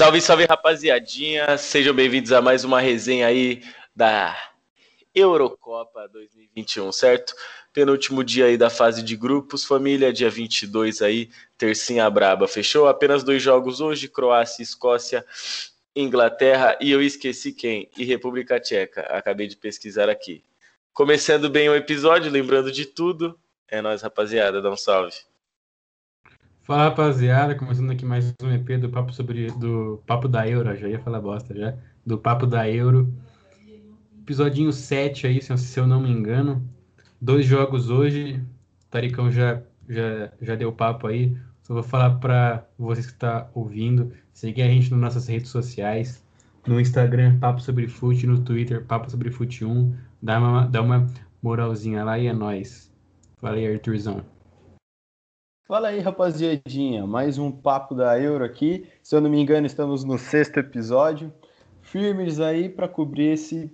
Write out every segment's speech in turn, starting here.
Salve, salve, rapaziadinha. Sejam bem-vindos a mais uma resenha aí da Eurocopa 2021, certo? Penúltimo dia aí da fase de grupos, família, dia 22 aí, tercinha braba, fechou? Apenas dois jogos hoje, Croácia Escócia, Inglaterra e eu esqueci quem, e República Tcheca, acabei de pesquisar aqui. Começando bem o episódio, lembrando de tudo, é nóis, rapaziada, dá um salve. Fala rapaziada, começando aqui mais um EP do Papo sobre do Papo da Euro, já ia falar bosta já, do Papo da Euro. Episodinho 7 aí, se eu não me engano. Dois jogos hoje. Taricão já já já deu papo aí. Só vou falar para vocês que tá ouvindo, seguir a gente nas nossas redes sociais, no Instagram Papo sobre Fute, no Twitter Papo sobre Fute 1, dá uma dá uma moralzinha lá e é nós. Aí, Arthurzão. Fala aí, rapaziadinha. Mais um papo da Euro aqui. Se eu não me engano, estamos no sexto episódio. Firmes aí para cobrir esse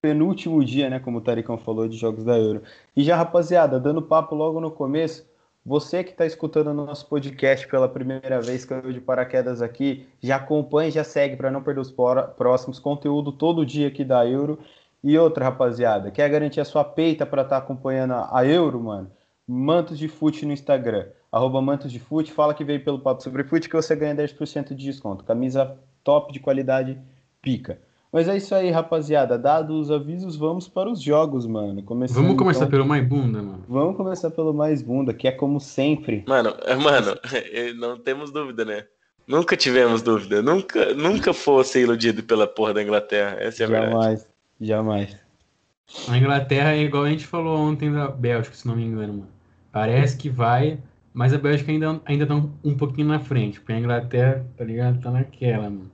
penúltimo dia, né? Como o Taricão falou, de jogos da Euro. E já, rapaziada, dando papo logo no começo. Você que está escutando o nosso podcast pela primeira vez, caiu de paraquedas aqui, já acompanha, já segue para não perder os próximos conteúdo todo dia aqui da Euro. E outra, rapaziada, quer garantir a sua peita para estar tá acompanhando a Euro, mano? Mantos de Fute no Instagram arroba Mantos de Fute, fala que veio pelo Papo Sobre Fute que você ganha 10% de desconto. Camisa top de qualidade, pica. Mas é isso aí, rapaziada. Dados os avisos, vamos para os jogos, mano. Começando, vamos começar então... pelo mais bunda, mano. Vamos começar pelo mais bunda, que é como sempre. Mano, é, mano, não temos dúvida, né? Nunca tivemos dúvida. Nunca, nunca fosse iludido pela porra da Inglaterra. Essa é a jamais, verdade. Jamais. A Inglaterra é igual a gente falou ontem da Bélgica, se não me engano, mano. Parece que vai, mas a Bélgica ainda, ainda tá um, um pouquinho na frente, porque a Inglaterra, tá ligado? Tá naquela, mano.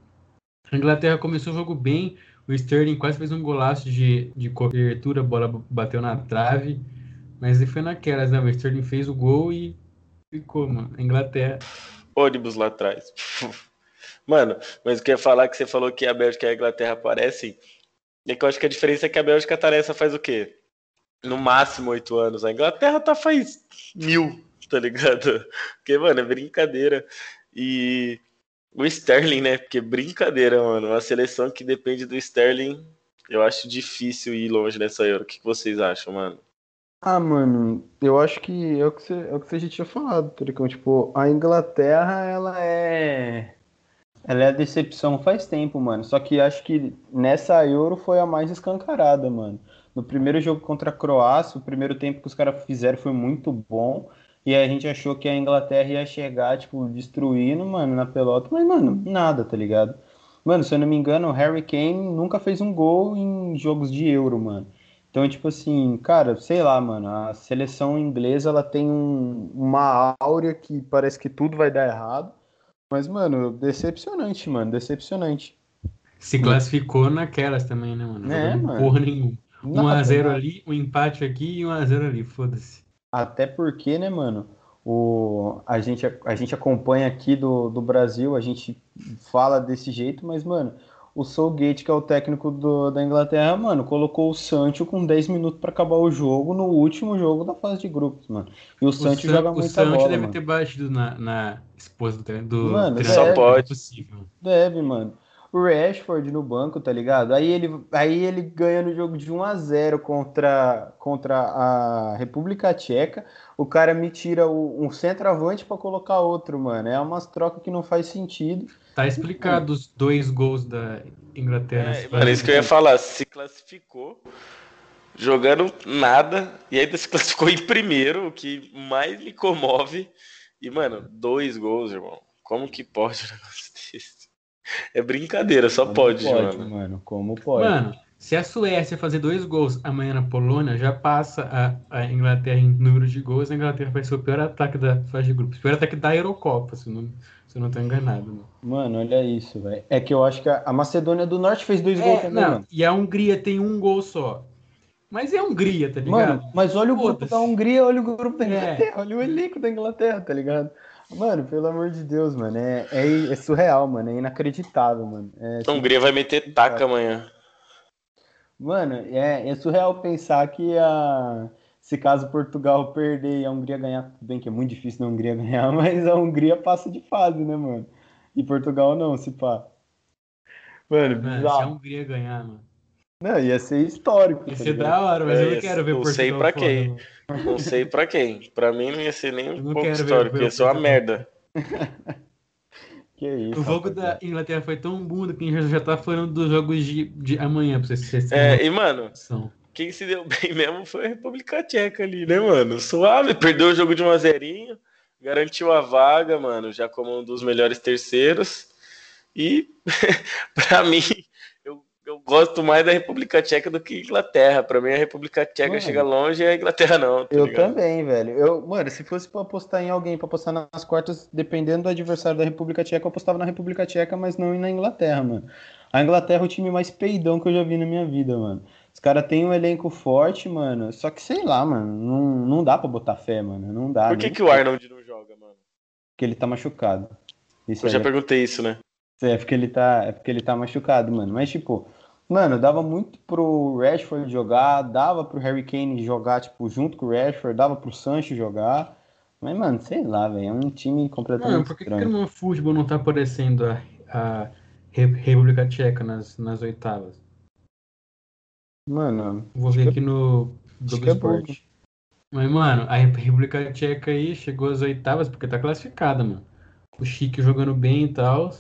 A Inglaterra começou o jogo bem, o Sterling quase fez um golaço de, de cobertura, a bola bateu na trave, mas ele foi naquelas, né? O Sterling fez o gol e ficou, mano. A Inglaterra. Ônibus lá atrás. Mano, mas o que eu ia falar que você falou que a Bélgica e a Inglaterra parecem, é que eu acho que a diferença é que a Bélgica tá nessa faz o quê? No máximo oito anos. A Inglaterra tá faz mil tá ligado? Porque, mano, é brincadeira. E o Sterling, né? Porque brincadeira, mano. Uma seleção que depende do Sterling, eu acho difícil ir longe nessa Euro. O que vocês acham, mano? Ah, mano, eu acho que é o que você, é o que você já tinha falado, Turicão. Tipo, a Inglaterra, ela é. Ela é a decepção faz tempo, mano. Só que acho que nessa Euro foi a mais escancarada, mano. No primeiro jogo contra a Croácia, o primeiro tempo que os caras fizeram foi muito bom. E a gente achou que a Inglaterra ia chegar, tipo, destruindo, mano, na pelota. Mas, mano, nada, tá ligado? Mano, se eu não me engano, o Harry Kane nunca fez um gol em jogos de Euro, mano. Então, tipo assim, cara, sei lá, mano, a seleção inglesa, ela tem um, uma áurea que parece que tudo vai dar errado. Mas, mano, decepcionante, mano, decepcionante. Se classificou naquelas também, né, mano? É, mano. Porra nenhuma. 1x0 ali, um empate aqui e 1x0 ali, foda-se. Até porque, né, mano, o, a, gente, a gente acompanha aqui do, do Brasil, a gente fala desse jeito, mas, mano, o Southgate, que é o técnico do, da Inglaterra, mano, colocou o Sancho com 10 minutos para acabar o jogo no último jogo da fase de grupos, mano. E o, o Sancho San, joga muita bola, O Sancho deve mano. ter batido na, na esposa do, do mano, só pode. Possível. Deve, mano o Rashford no banco, tá ligado? Aí ele, aí ele ganha no jogo de 1 a 0 contra, contra a República Tcheca. O cara me tira o, um centroavante para colocar outro, mano. É umas trocas que não faz sentido. Tá explicado os dois gols da Inglaterra. É, mano, isso que eu ia falar. Se classificou jogando nada e ainda se classificou em primeiro, o que mais me comove. E, mano, dois gols, irmão. Como que pode um negócio desse? É brincadeira, só pode, pode, mano. mano. Como pode? Mano, se a Suécia fazer dois gols amanhã na Polônia, já passa a, a Inglaterra em número de gols. A Inglaterra vai ser o pior ataque da fase de grupos. O pior ataque da Eurocopa, se não, se eu não tô enganado. Mano, mano olha isso, velho. É que eu acho que a Macedônia do Norte fez dois é, gols também, não, mano. E a Hungria tem um gol só. Mas é a Hungria, tá ligado? Mano, mas olha o grupo da Hungria, olha o grupo da é. Inglaterra, é. olha o elenco da Inglaterra, tá ligado? Mano, pelo amor de Deus, mano. É, é, é surreal, mano. É inacreditável, mano. É a Hungria vai meter taca amanhã. Mano, é, é surreal pensar que a, se caso Portugal perder e a Hungria ganhar, tudo bem que é muito difícil a Hungria ganhar, mas a Hungria passa de fase, né, mano? E Portugal não, se pá. Mano, Mano, se a. Hungria ganhar, mano. Não, ia ser histórico. Ia tá ser da hora, mas eu É, não quero ver não Portugal. sei pra quem. Não sei pra quem. Pra mim não ia ser nem Eu um pouco histórico, ver ia ser uma merda. Que isso. O jogo da rapaziada. Inglaterra foi tão bunda que a gente já tá falando dos jogos de, de amanhã, pra vocês É, e mano, quem se deu bem mesmo foi a República Tcheca ali, né, mano? Suave, perdeu o jogo de 1 a 0 garantiu a vaga, mano, já como um dos melhores terceiros. E pra mim, eu, gosto mais da República Tcheca do que Inglaterra. Pra mim, a República Tcheca Mano, chega longe e a Inglaterra não. tá Eu ligado? também, velho. Eu, mano, se fosse pra apostar em alguém pra apostar nas quartas, dependendo do adversário da República Tcheca, eu apostava na República Tcheca, mas não na Inglaterra, mano. A Inglaterra é o time mais peidão que eu já vi na minha vida, mano. Os caras têm um elenco forte, mano. Só que sei lá, mano. Não, não dá pra botar fé, mano. Não dá. Por que, que o Arnold não joga, mano? Porque ele tá machucado. Isso Eu já é perguntei isso, né? É porque ele tá, é porque ele tá machucado, mano. Mas, tipo, mano, dava muito pro Rashford jogar, dava pro Harry Kane jogar, tipo, junto com o Rashford, dava pro Sancho jogar. Mas, mano, sei lá, velho, é um time completamente Mano, por que, que estranho. no futebol não tá aparecendo a, a Re- República Tcheca nas, nas oitavas? Mano, Vou ver aqui no Globo que é Esporte. Mas, mano, a República Tcheca aí chegou às oitavas porque tá classificada, mano. O Chique jogando bem e tal.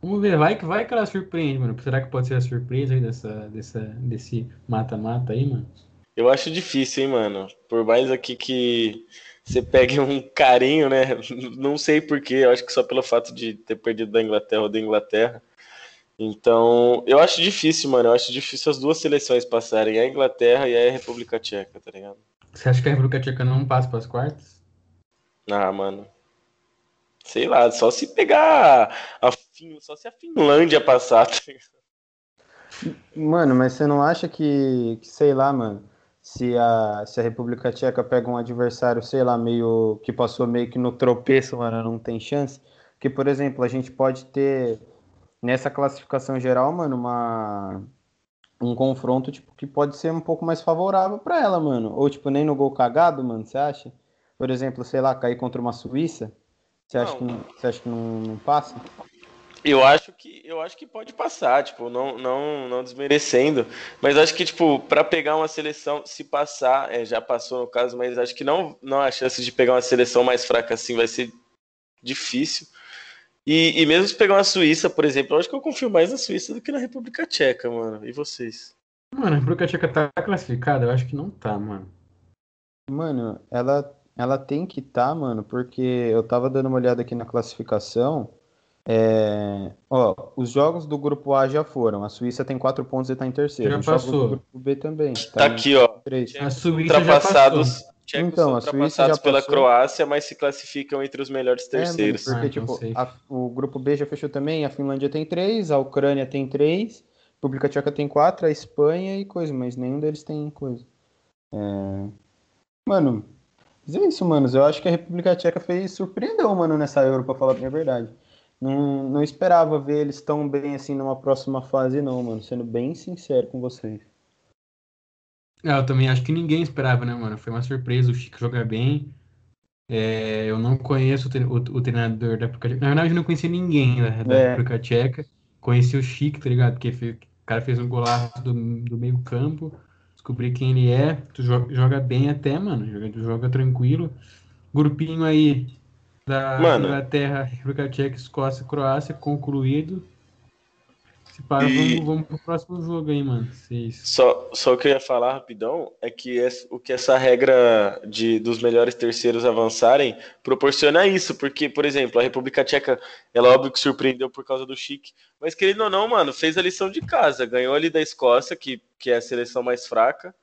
Vamos ver, vai que vai que ela surpreende, mano. Será que pode ser a surpresa aí dessa, dessa, desse mata-mata aí, mano? Eu acho difícil, hein, mano. Por mais aqui que você pegue um carinho, né? Não sei porquê, eu acho que só pelo fato de ter perdido da Inglaterra ou da Inglaterra. Então, eu acho difícil, mano. Eu acho difícil as duas seleções passarem, a Inglaterra e a República Tcheca, tá ligado? Você acha que a República Tcheca não passa pras quartas? Ah, mano. Sei lá, só se pegar a Fin... só se a Finlândia passar, tá mano, mas você não acha que, que, sei lá, mano, se a, se a República Tcheca pega um adversário, sei lá, meio que passou meio que no tropeço, mano, não tem chance? Porque, por exemplo, a gente pode ter nessa classificação geral, mano, uma um confronto tipo que pode ser um pouco mais favorável pra ela, mano. Ou tipo nem no gol cagado, mano, você acha? Por exemplo, sei lá, cair contra uma Suíça? Você acha Não. que não, você acha que não, não passa? Eu acho que eu acho que pode passar, tipo, não não não desmerecendo, mas acho que tipo para pegar uma seleção, se passar, é, já passou no caso, mas acho que não não há chance de pegar uma seleção mais fraca assim vai ser difícil. E, e mesmo se pegar uma Suíça, por exemplo, eu acho que eu confio mais na Suíça do que na República Tcheca, mano. E vocês? Mano, a República Tcheca tá classificada? Eu acho que não tá, mano. Mano, ela, ela tem que estar, mano, porque eu tava dando uma olhada aqui na classificação. É, ó, os jogos do grupo A já foram. A Suíça tem quatro pontos e tá em terceiro. Já Os passou. do grupo B também. Tá em aqui, ó. três. A Suíça já Ultrapassados, passou. tchecos Então, são a Suíça ultrapassados já pela. Croácia, mas se classificam entre os melhores É, terceiros. porque, Ah, tipo, a- o grupo B já fechou também, a Finlândia tem três, a Ucrânia tem três, a República Tcheca tem quatro, a Espanha e coisa, mas nenhum deles tem coisa. É... Mano, mas é isso, manos. Eu acho que a República Tcheca fez, surpreendeu, mano, nessa Euro, pra falar a minha verdade. Não, não esperava ver eles tão bem assim numa próxima fase, não, mano. Sendo bem sincero com vocês. É, eu também acho que ninguém esperava, né, mano? Foi uma surpresa, o Chico joga bem. É, eu não conheço o, tre- o- o treinador da República Tcheca. Na verdade, eu não conheci ninguém da, da É. República Tcheca. Conheci o Chico, tá ligado? Porque fe- o cara fez um golaço do, do meio campo. Descobri quem ele é. Tu joga, joga bem até, mano. Joga, tu joga tranquilo. Grupinho aí da Mano. Inglaterra, República Tcheca, Escócia, Croácia, concluído. Se pá, E- vamos, vamos pro próximo jogo aí, mano. Vocês... Só, só o que eu ia falar rapidão é que o que essa regra de, dos melhores terceiros avançarem proporciona isso, porque, por exemplo, a República Tcheca, ela óbvio que surpreendeu por causa do Chique, mas querendo ou não, mano, fez a lição de casa, ganhou ali da Escócia, que, que é a seleção mais fraca.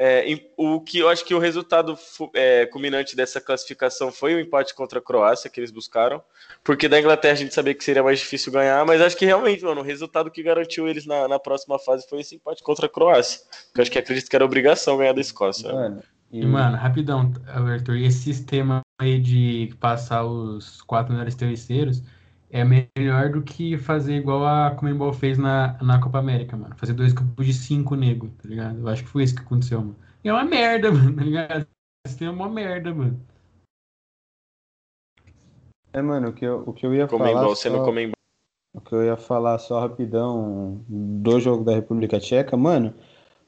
É, o que eu acho que o resultado é, culminante dessa classificação foi o empate contra a Croácia que eles buscaram, porque da Inglaterra a gente sabia que seria mais difícil ganhar, mas acho que realmente, mano, o resultado que garantiu eles na, na próxima fase foi esse empate contra a Croácia. Que eu acho que acredito que era obrigação ganhar da Escócia. Mano, E, mano, rapidão, Arthur, e esse sistema aí de passar os quatro melhores terceiros é melhor do que fazer igual a Comembol fez na, na Copa América, mano. Fazer dois grupos de cinco nego, tá ligado? Eu acho que foi isso que aconteceu, mano. E é uma merda, mano, tá ligado? Esse sistema é uma merda, mano. É, mano, o que eu, o que eu ia Comembol falar. sendo só- Comembol. o que eu ia falar só rapidão do jogo da República Tcheca, mano,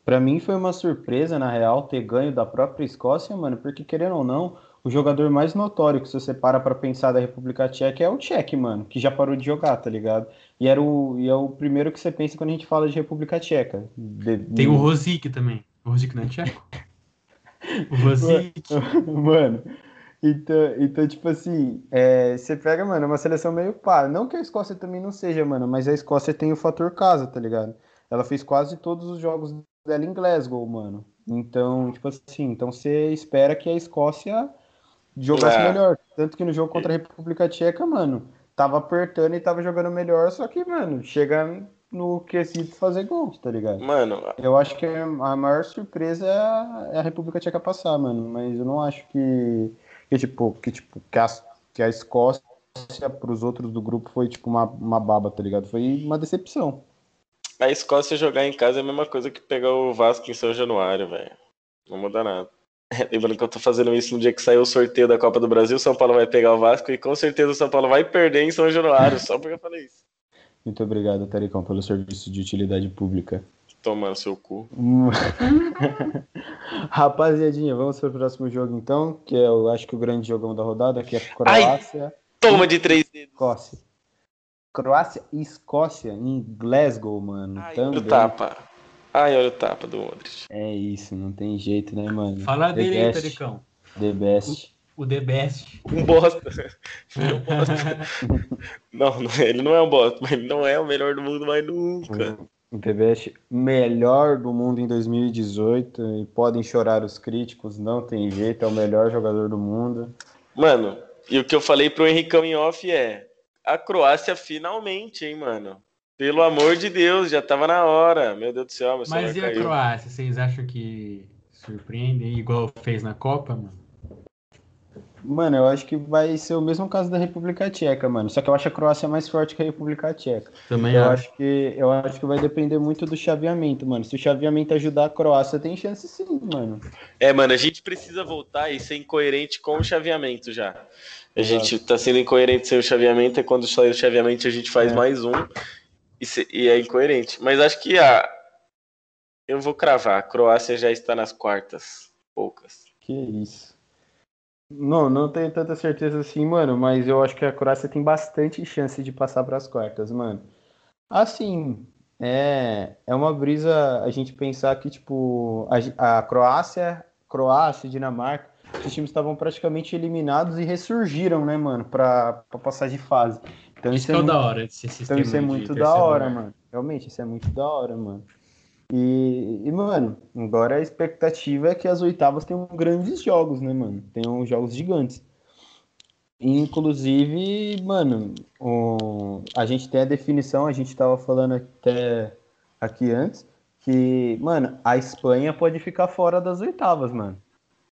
para mim foi uma surpresa, na real, ter ganho da própria Escócia, mano, porque querendo ou não, o jogador mais notório que se você para pra pensar da República Tcheca é o Tchek, mano, que já parou de jogar, tá ligado? E, era o, e é o primeiro que você pensa quando a gente fala de República Tcheca. De, Tem o Rosic também. O Rosic não é tcheco? O Rosic. mano, então, então, tipo assim, é, você pega, mano, é uma seleção meio pá. Não que a Escócia também não seja, mano, mas a Escócia tem o fator casa, tá ligado? Ela fez quase todos os jogos dela em Glasgow, mano. Então, tipo assim, então você espera que a Escócia jogasse É. melhor. Tanto que no jogo contra a República Tcheca, mano, tava apertando e tava jogando melhor, só que, mano, chega no quesito fazer gols, tá ligado? Mano, Eu acho que a maior surpresa é a, é a República Tcheca passar, mano. Mas eu não acho que, que tipo, que, tipo, que, a, que a Escócia pros outros do grupo foi, tipo, uma, uma baba, tá ligado? Foi uma decepção. a Escócia jogar em casa é a mesma coisa que pegar o Vasco em São Januário, velho. Não muda nada. Lembrando que eu tô fazendo isso no dia que saiu o sorteio da Copa do Brasil, o São Paulo vai pegar o Vasco e com certeza o São Paulo vai perder em São Januário, só porque eu falei isso. Muito obrigado, Taricão, pelo serviço de utilidade pública. Tomando seu cu. Rapaziadinha, vamos pro próximo jogo então, que é, eu acho que o grande jogão da rodada, que é Croácia Toma de três dedos. Escócia. Croácia e Escócia em Glasgow, mano. Ai, também. o tapa. Ai, olha o tapa do Modric. É isso, não tem jeito, né, mano? Fala The dele aí, best, Taricão. The best. O The Best. Um bosta. Ele é um bosta. Não, não, ele não é um bosta, mas ele não é o melhor do mundo mais nunca. O The Best melhor do mundo em 2018 e podem chorar os críticos, não tem jeito, é o melhor jogador do mundo. Mano, e o que eu falei pro Henricão em off é: a Croácia finalmente, hein, mano? Pelo amor de Deus, já tava na hora. Meu Deus do céu, meu Mas e a caiu. Croácia? Vocês acham que surpreende igual fez na Copa, mano? Mano, eu acho que vai ser o mesmo caso da República Tcheca, mano. Só que eu acho a Croácia mais forte que a República Tcheca. Também Eu acho. acho que eu acho que vai depender muito do chaveamento, mano. Se o chaveamento ajudar a Croácia, tem chance sim, mano. É, mano, a gente precisa voltar e ser incoerente com o chaveamento já. A gente tá sendo incoerente sem o chaveamento, é quando sai o chaveamento a gente faz É. mais um e, e é incoerente. Mas acho que a. Eu vou cravar, a Croácia já está nas quartas. Poucas. Que isso. Não, não tenho tanta certeza assim, mano, mas eu acho que a Croácia tem bastante chance de passar para as quartas, mano. Assim, é, é uma brisa a gente pensar que, tipo, a, a Croácia, Croácia, Dinamarca, os times estavam praticamente eliminados e ressurgiram, né, mano, pra passar de fase. Então Isso isso é é muito da hora então sistema isso é muito da hora, lugar. mano. Realmente, isso é muito da hora, mano. E, e, mano, agora a expectativa é que as oitavas tenham grandes jogos, né, mano? Tenham jogos gigantes. Inclusive, mano, o- a gente tem a definição, a gente tava falando até aqui antes, que, mano, a Espanha pode ficar fora das oitavas, mano.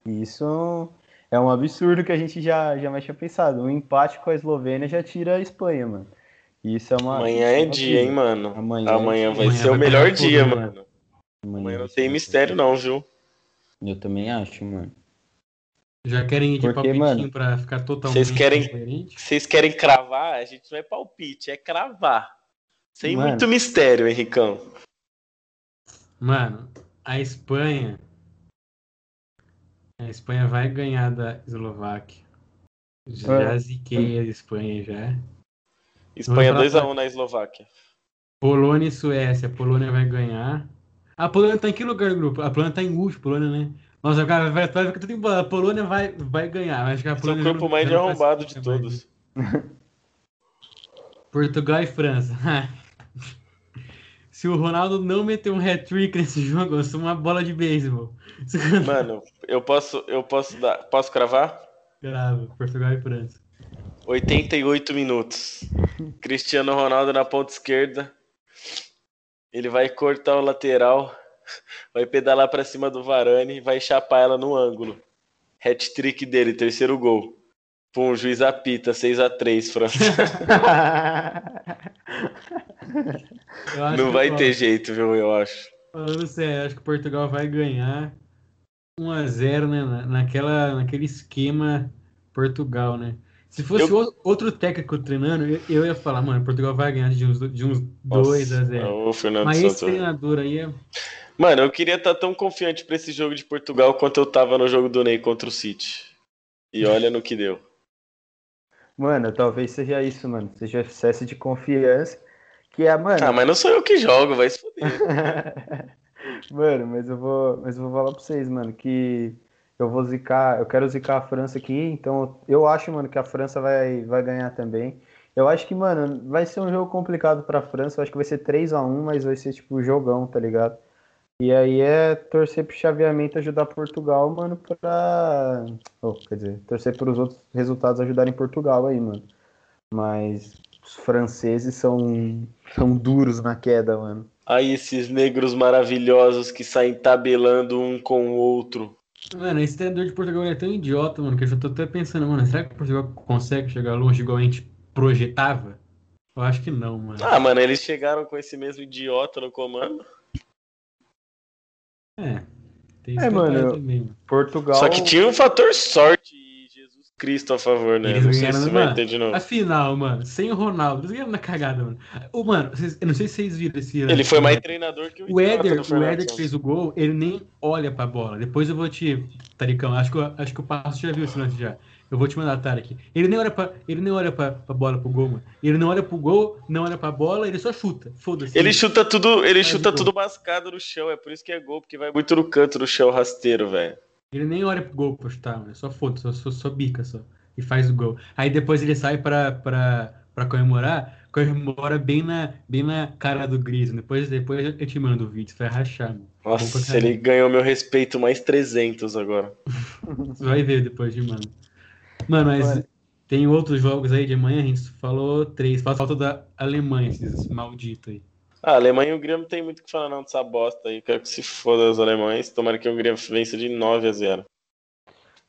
Isso é um absurdo que a gente já, já mais tinha pensado. Um empate com a Eslovênia já tira a Espanha, mano. Isso é uma. Amanhã é dia, hein, mano? Amanhã Amanhã, é vai dia. ser o Amanhã vai melhor pegar fogo, dia, né? mano. Amanhã não vai tem mistério, não, viu? Eu também acho, mano. Já querem ir de Porque, palpitinho mano, pra ficar totalmente vocês querem- incoerente? Vocês querem cravar? A gente não é palpite, é cravar. Sem Mano. muito mistério, Henricão. Mano, a Espanha. A Espanha vai ganhar da Eslováquia. Já É. ziquei a Espanha já. Espanha Vamos falar- 2x1 na Eslováquia. Polônia e Suécia. A Polônia vai ganhar. A Polônia tá em que lugar do grupo? A Polônia tá em último, Polônia, né? Nossa, cara, vai, vai ficar tudo embora. A Polônia vai, vai ganhar. Acho que a Esse é o Polônia grupo mais não arrombado de mais. todos. Portugal e França. Se o Ronaldo não meter um hat-trick nesse jogo, eu sou uma bola de beisebol. Mano, eu posso, eu posso dar. Posso cravar? Grava, Portugal e França. 88 minutos. Cristiano Ronaldo na ponta esquerda. Ele vai cortar o lateral. Vai pedalar pra cima do Varane. Vai chapar ela no ângulo. Hat-trick dele, terceiro gol. Pum, juiz apita, 6x3, França. Eu acho Não que, vai ó, ter jeito, viu? Eu acho. Falando sério, acho que Portugal vai ganhar 1x0, né? na- Naquela, naquele esquema Portugal, né? Se fosse eu... outro técnico treinando, eu, ia falar, mano, Portugal vai ganhar de uns, de uns 2 a 0. Mas esse treinador aí é. Mano, eu queria estar tá tão confiante para esse jogo de Portugal quanto eu tava no jogo do Ney contra o City. E olha no que deu. Mano, talvez seja isso, mano. Seja excesso de confiança. Que é, mano. Ah, mas não sou eu que jogo, vai se fuder. mano, mas eu vou. Mas eu vou falar pra vocês, mano, que eu vou zicar. Eu quero zicar a França aqui, então eu acho, mano, que a França vai, vai ganhar também. Eu acho que, mano, vai ser um jogo complicado pra França. Eu acho que vai ser 3 a 1 mas vai ser tipo jogão, tá ligado? E aí é torcer pro chaveamento ajudar Portugal, mano, pra. Oh, quer dizer, torcer para os outros resultados ajudarem Portugal aí, mano. Mas os franceses são, são duros na queda, mano. Aí esses negros maravilhosos que saem tabelando um com o outro. Mano, esse treinador de Portugal é tão idiota, mano, que eu já tô até pensando, mano, será que Portugal consegue chegar longe igual a gente projetava? Eu acho que não, mano. Ah, mano, eles chegaram com esse mesmo idiota no comando. É. Tem é, mano, também. Portugal. Só que tinha um fator sorte Cristo a favor, né? Eles não sei se vai ter de novo. Afinal, mano, sem o Ronaldo, eles ganharam na cagada, mano. O, mano, vocês, eu não sei se vocês viram esse. Ele foi mais treinador que o O Éder, o Éder que fez o gol, ele nem olha pra bola. Depois eu vou te. Taricão, acho que, acho que o Passo já viu esse lance já. Eu vou te mandar aqui. Ele nem olha pra, ele nem olha pra, pra bola, pro gol, mano. Ele não olha pro gol, não olha pra bola, ele só chuta. Foda-se. Ele chuta tudo, ele chuta tudo mascado no chão, é por isso que é gol, porque vai muito no canto do chão rasteiro, velho. Ele nem olha pro gol pra chutar, mano. Só foda, só, só, só bica só. E faz o gol. Aí depois ele sai pra, pra, pra comemorar, comemora bem na, bem na cara do Gris. Depois, depois eu te mando o vídeo, você vai rachar, mano. Nossa, ele ganhou meu respeito mais 300 agora. você vai ver depois de mano. Mano, mas tem outros jogos aí de amanhã, a gente falou três. Falta da Alemanha, esses malditos aí. Ah, a Alemanha e Hungria não tem muito o que falar não dessa bosta aí. Quero que se foda os alemães. Tomara que a Hungria vença de 9 a 0.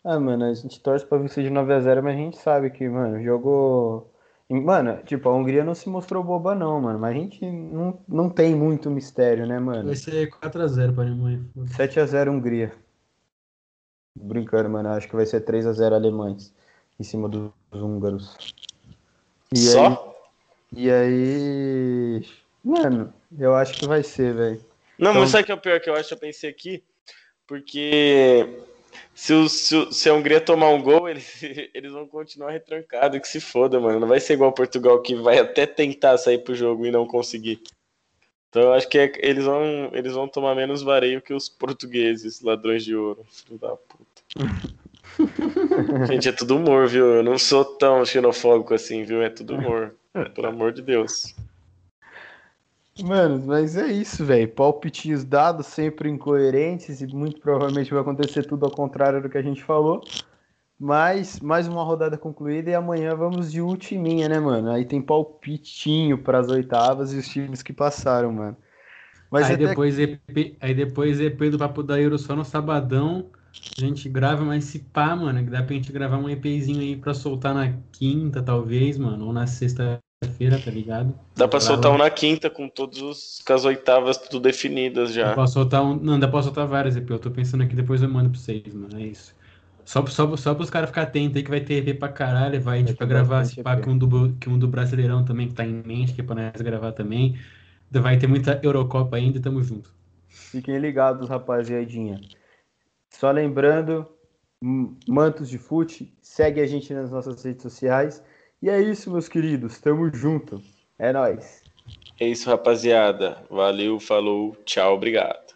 Ah, mano, a gente torce pra vencer de 9 a 0, mas a gente sabe que, mano, o jogo... Mano, tipo, a Hungria não se mostrou boba não, mano. Mas a gente não, não tem muito mistério, né, mano? Vai ser 4x0 pra Alemanha. 7x0 Hungria. Brincando, mano. Acho que vai ser 3x0 alemães em cima dos húngaros. E Só? Aí, e aí. Mano, eu acho que vai ser, velho. Não, então... mas sabe o que é o pior que eu acho? Eu pensei aqui. Porque se, o, se, se a Hungria tomar um gol, eles, eles vão continuar retrancados. Que se foda, mano. Não vai ser igual Portugal que vai até tentar sair pro jogo e não conseguir. Então eu acho que é, eles, vão, eles vão tomar menos vareio que os portugueses, ladrões de ouro. Filho da puta. Gente, é tudo humor, viu? Eu não sou tão xenofóbico assim, viu? É tudo humor. Pelo amor de Deus. Mano, mas é isso, velho. Palpitinhos dados, sempre incoerentes, e muito provavelmente vai acontecer tudo ao contrário do que a gente falou. Mas mais uma rodada concluída e amanhã vamos de ultiminha, né, mano? Aí tem palpitinho para as oitavas e os times que passaram, mano. Mas aí, até... depois EP, aí depois EP do Papo da Euro só no sabadão a gente grava, mas se pá, mano, que dá pra gente gravar um EPzinho aí pra soltar na quinta, talvez, mano, ou na sexta-feira, tá ligado? Dá pra soltar um na quinta, com todos os com as oitavas tudo definidas já. Dá pra soltar um. Não, dá pra soltar várias EP. Eu tô pensando aqui, depois eu mando pra vocês, mano. É isso. Só, só, só pros caras ficarem atentos aí que vai ter EP pra caralho. Vai, tipo, pra gravar se pá, que um, do, que um do Brasileirão também, que tá em mente, que é pra nós gravar também. Vai ter muita Eurocopa ainda, tamo junto. Fiquem ligados, rapaziadinha. Só lembrando, Mantos de Fute, segue a gente nas nossas redes sociais. E é isso, meus queridos. Tamo junto. É nóis. É isso, rapaziada. Valeu, falou, tchau, obrigado.